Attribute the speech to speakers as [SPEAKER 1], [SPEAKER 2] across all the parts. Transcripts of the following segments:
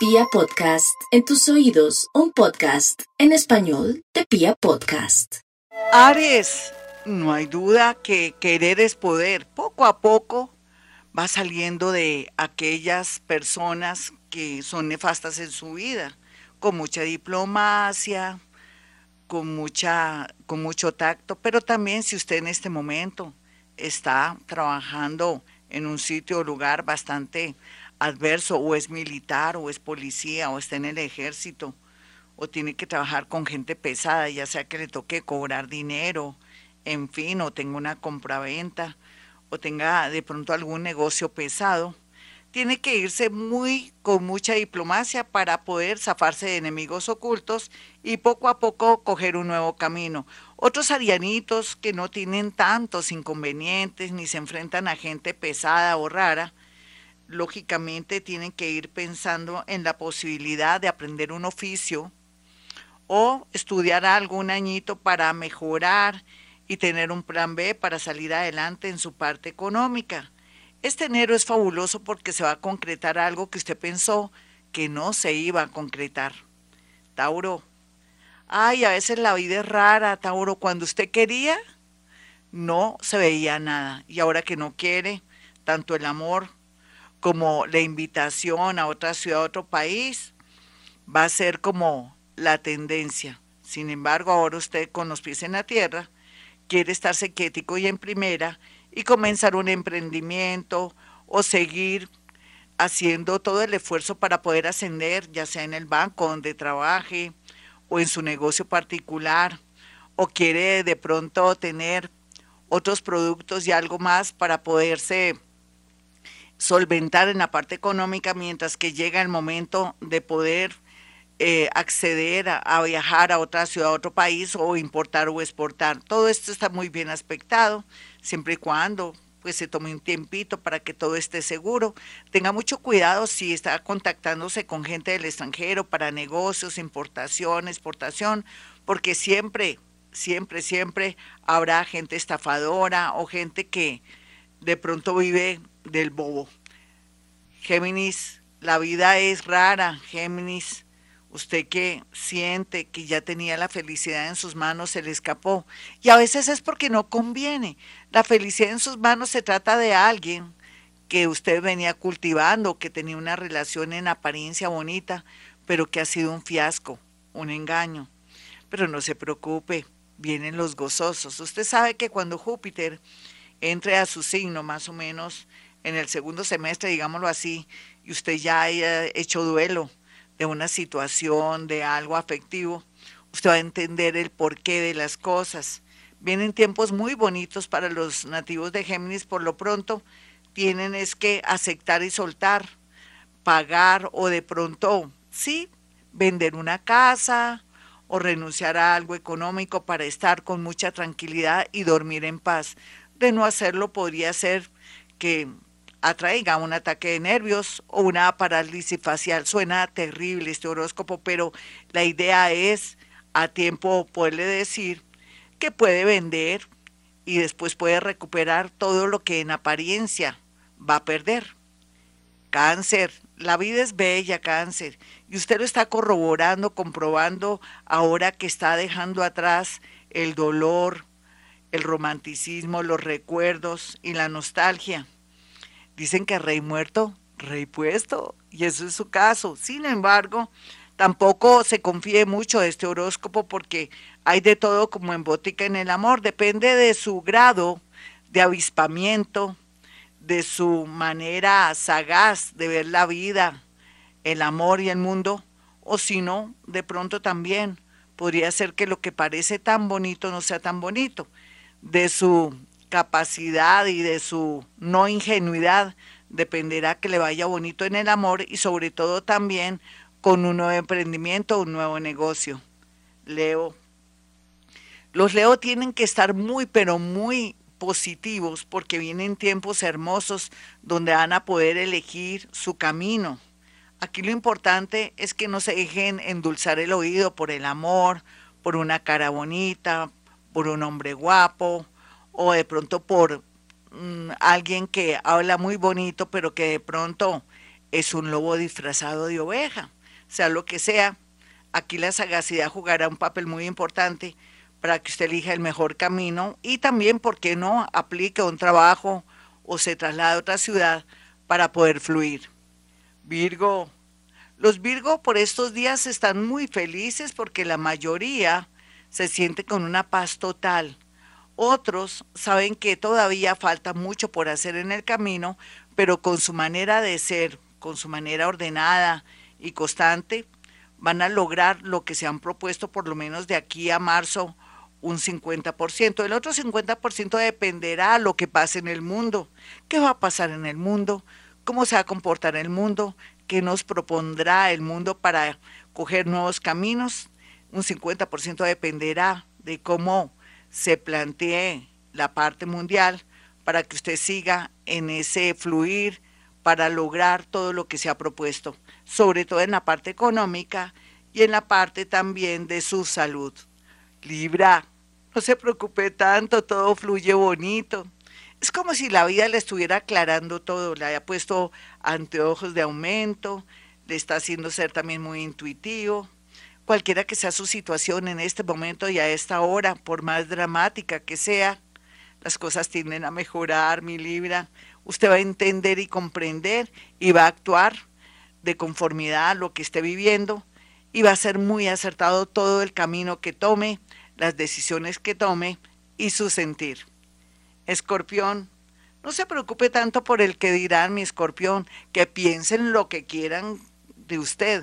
[SPEAKER 1] Pia Podcast, en tus oídos, un podcast en español de Pia Podcast.
[SPEAKER 2] Aries, no hay duda que querer es poder. Poco a poco va saliendo de aquellas personas que son nefastas en su vida, con mucha diplomacia, con, mucha, con mucho tacto, pero también si usted en este momento está trabajando en un sitio o lugar bastante adverso, o es militar, o es policía, o está en el ejército, o tiene que trabajar con gente pesada, ya sea que le toque cobrar dinero, en fin, o tenga una compraventa, o tenga de pronto algún negocio pesado, tiene que irse muy con mucha diplomacia para poder zafarse de enemigos ocultos y poco a poco coger un nuevo camino. Otros arianitos que no tienen tantos inconvenientes ni se enfrentan a gente pesada o rara, lógicamente tienen que ir pensando en la posibilidad de aprender un oficio o estudiar algún añito para mejorar y tener un plan B para salir adelante en su parte económica. Este enero es fabuloso porque se va a concretar algo que usted pensó que no se iba a concretar. Tauro. Ay, a veces la vida es rara, Tauro. Cuando usted quería, no se veía nada. Y ahora que no quiere, tanto el amor como la invitación a otra ciudad, a otro país, va a ser como la tendencia. Sin embargo, ahora usted con los pies en la tierra quiere estarse quietico y en primera y comenzar un emprendimiento o seguir haciendo todo el esfuerzo para poder ascender, ya sea en el banco donde trabaje o en su negocio particular, o quiere de pronto tener otros productos y algo más para poderse solventar en la parte económica mientras que llega el momento de poder eh, acceder a, viajar a otra ciudad, a otro país o importar o exportar. Todo esto está muy bien aspectado, siempre y cuando pues se tome un tiempito para que todo esté seguro. Tenga mucho cuidado si está contactándose con gente del extranjero para negocios, importación, exportación, porque siempre, siempre, siempre habrá gente estafadora o gente que de pronto vive del bobo. Géminis, la vida es rara, Géminis. Usted que siente que ya tenía la felicidad en sus manos, se le escapó. Y a veces es porque no conviene. La felicidad en sus manos se trata de alguien que usted venía cultivando, que tenía una relación en apariencia bonita, pero que ha sido un fiasco, un engaño. Pero no se preocupe, vienen los gozosos. Usted sabe que cuando Júpiter entre a su signo, más o menos en el segundo semestre, digámoslo así, y usted ya haya hecho duelo de una situación, de algo afectivo, usted va a entender el porqué de las cosas. Vienen tiempos muy bonitos para los nativos de Géminis, por lo pronto tienen es que aceptar y soltar, pagar o de pronto, sí, vender una casa o renunciar a algo económico para estar con mucha tranquilidad y dormir en paz. De no hacerlo podría ser que atraiga un ataque de nervios o una parálisis facial. Suena terrible este horóscopo, pero la idea es a tiempo poderle decir que puede vender y después puede recuperar todo lo que en apariencia va a perder. Cáncer, la vida es bella, cáncer, y usted lo está corroborando, comprobando ahora que está dejando atrás el dolor, el romanticismo, los recuerdos y la nostalgia. Dicen que rey muerto, rey puesto, y eso es su caso. Sin embargo, tampoco se confíe mucho de este horóscopo porque hay de todo como en bótica en el amor. Depende de su grado de avispamiento, de su manera sagaz de ver la vida, el amor y el mundo, o si no, de pronto también podría ser que lo que parece tan bonito no sea tan bonito, de su capacidad y de su no ingenuidad dependerá que le vaya bonito en el amor y sobre todo también con un nuevo emprendimiento, un nuevo negocio. Leo. Los Leo tienen que estar muy, pero muy positivos porque vienen tiempos hermosos donde van a poder elegir su camino. Aquí lo importante es que no se dejen endulzar el oído por el amor, por una cara bonita, por un hombre guapo, o de pronto por mm, alguien que habla muy bonito, pero que de pronto es un lobo disfrazado de oveja, sea lo que sea. Aquí la sagacidad jugará un papel muy importante para que usted elija el mejor camino y también, ¿por qué no?, aplique un trabajo o se traslade a otra ciudad para poder fluir. Virgo, los Virgo por estos días están muy felices porque la mayoría se siente con una paz total. Otros saben que todavía falta mucho por hacer en el camino, pero con su manera de ser, con su manera ordenada y constante, van a lograr lo que se han propuesto por lo menos de aquí a marzo un 50%. El otro 50% dependerá de lo que pase en el mundo. ¿Qué va a pasar en el mundo? ¿Cómo se va a comportar el mundo? ¿Qué nos propondrá el mundo para coger nuevos caminos? Un 50% dependerá de cómo se plantee la parte mundial para que usted siga en ese fluir para lograr todo lo que se ha propuesto, sobre todo en la parte económica y en la parte también de su salud. Libra, no se preocupe tanto, todo fluye bonito. Es como si la vida le estuviera aclarando todo, le haya puesto anteojos de aumento, le está haciendo ser también muy intuitivo. Cualquiera que sea su situación en este momento y a esta hora, por más dramática que sea, las cosas tienden a mejorar, mi Libra. Usted va a entender y comprender y va a actuar de conformidad a lo que esté viviendo y va a ser muy acertado todo el camino que tome las decisiones que tome y su sentir. Escorpión, no se preocupe tanto por el que dirán, mi escorpión, que piensen lo que quieran de usted.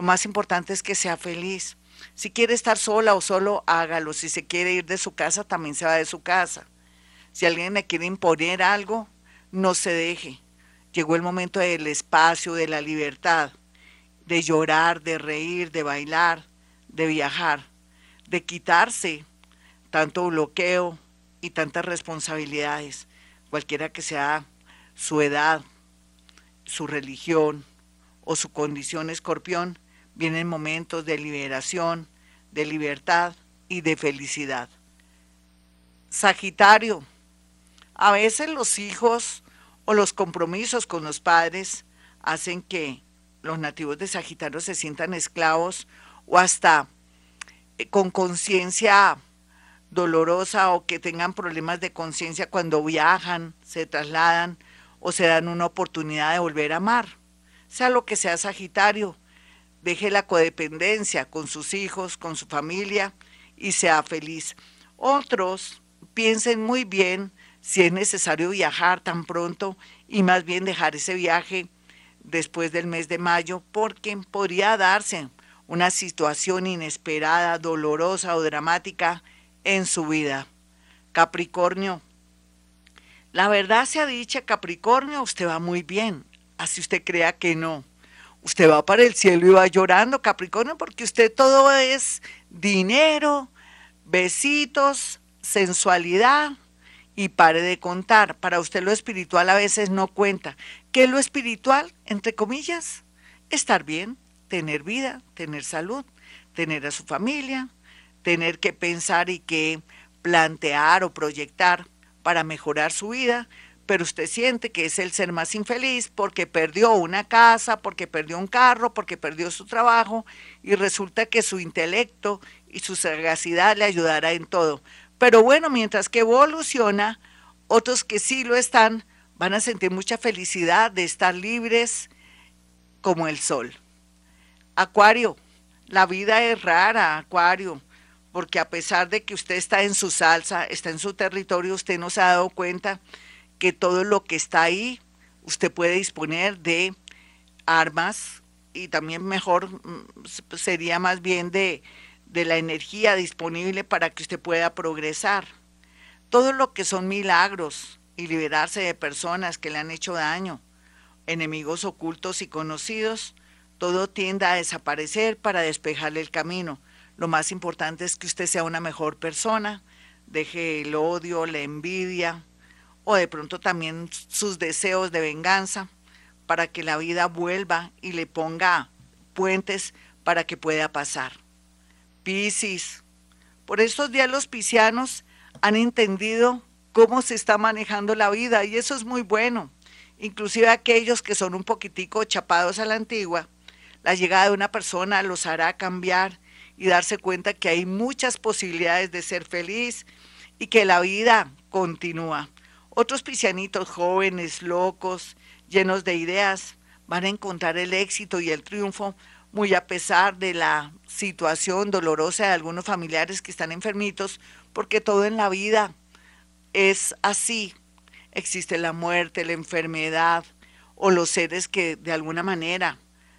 [SPEAKER 2] Lo más importante es que sea feliz. Si quiere estar sola o solo, hágalo. Si se quiere ir de su casa, también se va de su casa. Si alguien le quiere imponer algo, no se deje. Llegó el momento del espacio, de la libertad, de llorar, de reír, de bailar, de viajar de quitarse tanto bloqueo y tantas responsabilidades, cualquiera que sea su edad, su religión o su condición escorpión, vienen momentos de liberación, de libertad y de felicidad. Sagitario, a veces los hijos o los compromisos con los padres hacen que los nativos de Sagitario se sientan esclavos o hasta eh, con conciencia dolorosa o que tengan problemas de conciencia cuando viajan, se trasladan o se dan una oportunidad de volver a amar. Sea lo que sea Sagitario, deje la codependencia con sus hijos, con su familia y sea feliz. Otros piensen muy bien si es necesario viajar tan pronto y más bien dejar ese viaje después del mes de mayo porque podría darse una situación inesperada, dolorosa o dramática en su vida. Capricornio. La verdad se ha dicho, Capricornio, usted va muy bien, así usted crea que no. Usted va para el cielo y va llorando, Capricornio, porque usted todo es dinero, besitos, sensualidad y pare de contar. Para usted lo espiritual a veces no cuenta. ¿Qué es lo espiritual? Entre comillas, estar bien, tener vida, tener salud, tener a su familia, tener que pensar y que plantear o proyectar para mejorar su vida, pero usted siente que es el ser más infeliz porque perdió una casa, porque perdió un carro, porque perdió su trabajo y resulta que su intelecto y su sagacidad le ayudará en todo. Pero bueno, mientras que evoluciona, otros que sí lo están van a sentir mucha felicidad de estar libres como el sol. Acuario, la vida es rara, Acuario, porque a pesar de que usted está en su salsa, está en su territorio, usted no se ha dado cuenta que todo lo que está ahí, usted puede disponer de armas y también mejor mm, sería más bien de, de la energía disponible para que usted pueda progresar. Todo lo que son milagros y liberarse de personas que le han hecho daño, enemigos ocultos y conocidos, todo tiende a desaparecer para despejarle el camino. Lo más importante es que usted sea una mejor persona, deje el odio, la envidia o de pronto también sus deseos de venganza para que la vida vuelva y le ponga puentes para que pueda pasar. Piscis. Por estos días los piscianos han entendido cómo se está manejando la vida y eso es muy bueno. inclusive aquellos que son un poquitico chapados a la antigua, la llegada de una persona los hará cambiar y darse cuenta que hay muchas posibilidades de ser feliz y que la vida continúa. Otros piscianitos jóvenes, locos, llenos de ideas, van a encontrar el éxito y el triunfo muy a pesar de la situación dolorosa de algunos familiares que están enfermitos, porque todo en la vida es así. Existe la muerte, la enfermedad o los seres que de alguna manera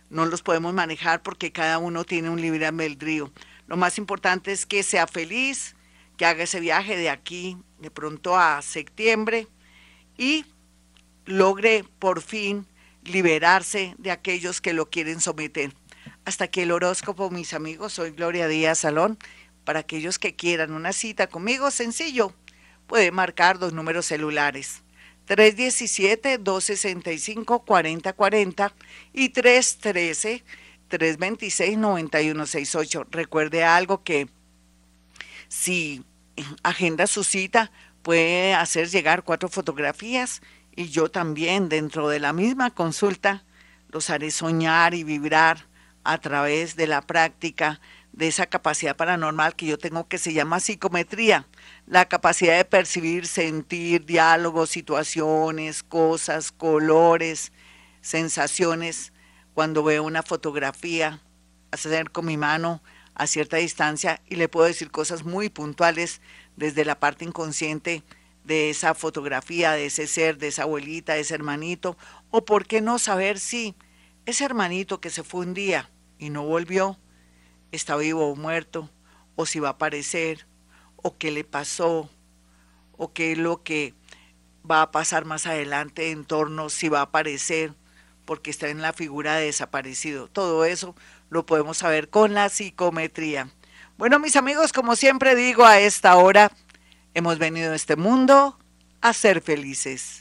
[SPEAKER 2] no los podemos manejar porque cada uno tiene un libre albedrío. Lo más importante es que sea feliz, que haga ese viaje de aquí de pronto a septiembre y logre por fin liberarse de aquellos que lo quieren someter. Hasta aquí el horóscopo, mis amigos. Soy Gloria Díaz Salón. Para aquellos que quieran una cita conmigo, sencillo, puede marcar dos números celulares. 317-265-4040 y 313-326-9168. Recuerde algo que si agenda su cita, puede hacer llegar cuatro fotografías y yo también dentro de la misma consulta los haré soñar y vibrar a través de la práctica de esa capacidad paranormal que yo tengo que se llama psicometría, la capacidad de percibir, sentir diálogos, situaciones, cosas, colores, sensaciones. Cuando veo una fotografía, hacer con mi mano a cierta distancia y le puedo decir cosas muy puntuales desde la parte inconsciente de esa fotografía, de ese ser, de esa abuelita, de ese hermanito, o por qué no saber si ese hermanito que se fue un día y no volvió, está vivo o muerto, o si va a aparecer, o qué le pasó, o qué es lo que va a pasar más adelante en torno, si va a aparecer, porque está en la figura de desaparecido. Todo eso lo podemos saber con la psicometría. Bueno, mis amigos, como siempre digo, a esta hora hemos venido a este mundo a ser felices.